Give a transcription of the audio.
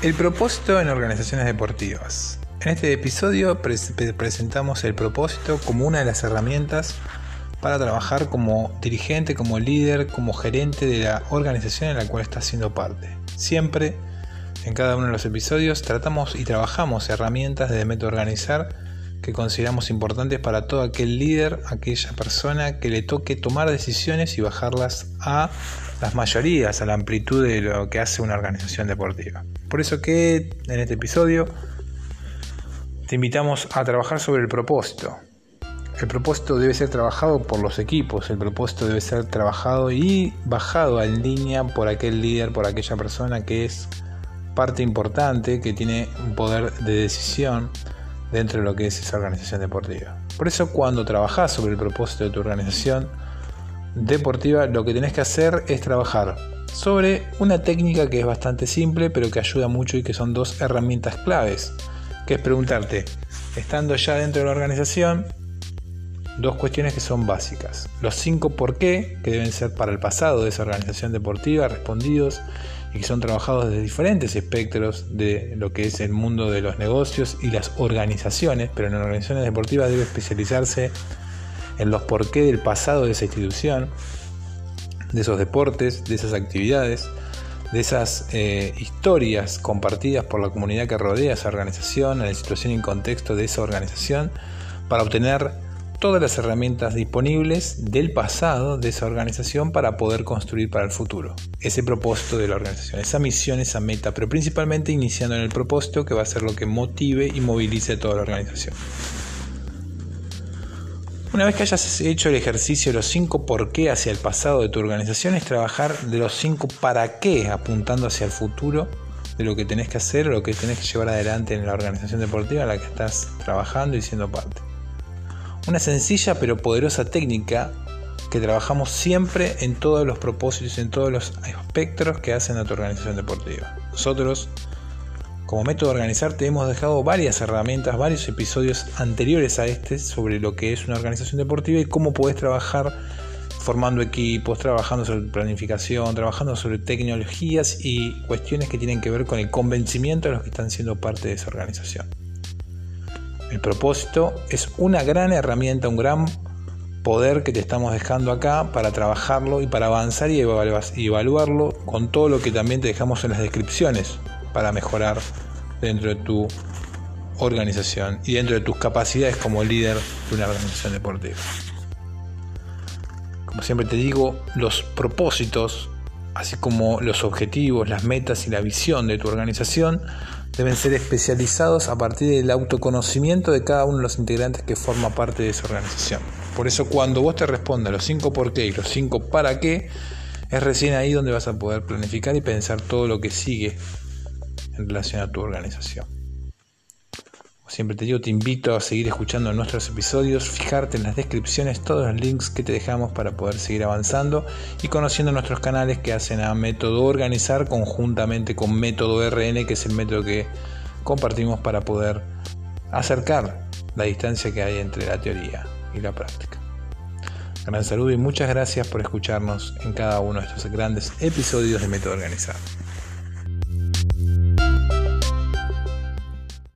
El propósito en organizaciones deportivas. En este episodio presentamos el propósito como una de las herramientas para trabajar como dirigente, como líder, como gerente de la organización en la cual estás siendo parte. Siempre, en cada uno de los episodios, tratamos y trabajamos herramientas de método organizar que consideramos importantes para todo aquel líder, aquella persona que le toque tomar decisiones y bajarlas a las mayorías, a la amplitud de lo que hace una organización deportiva. Por eso que en este episodio te invitamos a trabajar sobre el propósito. El propósito debe ser trabajado por los equipos, el propósito debe ser trabajado y bajado en línea por aquel líder, por aquella persona que es parte importante, que tiene un poder de decisión dentro de lo que es esa organización deportiva. Por eso cuando trabajas sobre el propósito de tu organización deportiva, lo que tenés que hacer es trabajar sobre una técnica que es bastante simple, pero que ayuda mucho y que son dos herramientas claves, que es preguntarte, estando ya dentro de la organización, dos cuestiones que son básicas. Los cinco por qué, que deben ser para el pasado de esa organización deportiva, respondidos y que son trabajados desde diferentes espectros de lo que es el mundo de los negocios y las organizaciones, pero en organizaciones deportivas debe especializarse en los por qué del pasado de esa institución, de esos deportes, de esas actividades, de esas eh, historias compartidas por la comunidad que rodea esa organización, en la situación y contexto de esa organización, para obtener todas las herramientas disponibles del pasado de esa organización para poder construir para el futuro. Ese propósito de la organización, esa misión, esa meta, pero principalmente iniciando en el propósito que va a ser lo que motive y movilice toda la organización. Una vez que hayas hecho el ejercicio de los 5 por qué hacia el pasado de tu organización, es trabajar de los 5 para qué apuntando hacia el futuro de lo que tenés que hacer o lo que tenés que llevar adelante en la organización deportiva en la que estás trabajando y siendo parte. Una sencilla pero poderosa técnica que trabajamos siempre en todos los propósitos, en todos los espectros que hacen a tu organización deportiva. Nosotros, como método de organizar, te hemos dejado varias herramientas, varios episodios anteriores a este sobre lo que es una organización deportiva y cómo puedes trabajar formando equipos, trabajando sobre planificación, trabajando sobre tecnologías y cuestiones que tienen que ver con el convencimiento de los que están siendo parte de esa organización. El propósito es una gran herramienta, un gran poder que te estamos dejando acá para trabajarlo y para avanzar y evaluarlo con todo lo que también te dejamos en las descripciones para mejorar dentro de tu organización y dentro de tus capacidades como líder de una organización deportiva. Como siempre te digo, los propósitos, así como los objetivos, las metas y la visión de tu organización deben ser especializados a partir del autoconocimiento de cada uno de los integrantes que forma parte de esa organización. Por eso cuando vos te respondas los 5 por qué y los 5 para qué, es recién ahí donde vas a poder planificar y pensar todo lo que sigue en relación a tu organización siempre te digo, te invito a seguir escuchando nuestros episodios, fijarte en las descripciones, todos los links que te dejamos para poder seguir avanzando y conociendo nuestros canales que hacen a Método Organizar conjuntamente con Método RN, que es el método que compartimos para poder acercar la distancia que hay entre la teoría y la práctica. Gran saludo y muchas gracias por escucharnos en cada uno de estos grandes episodios de Método Organizar.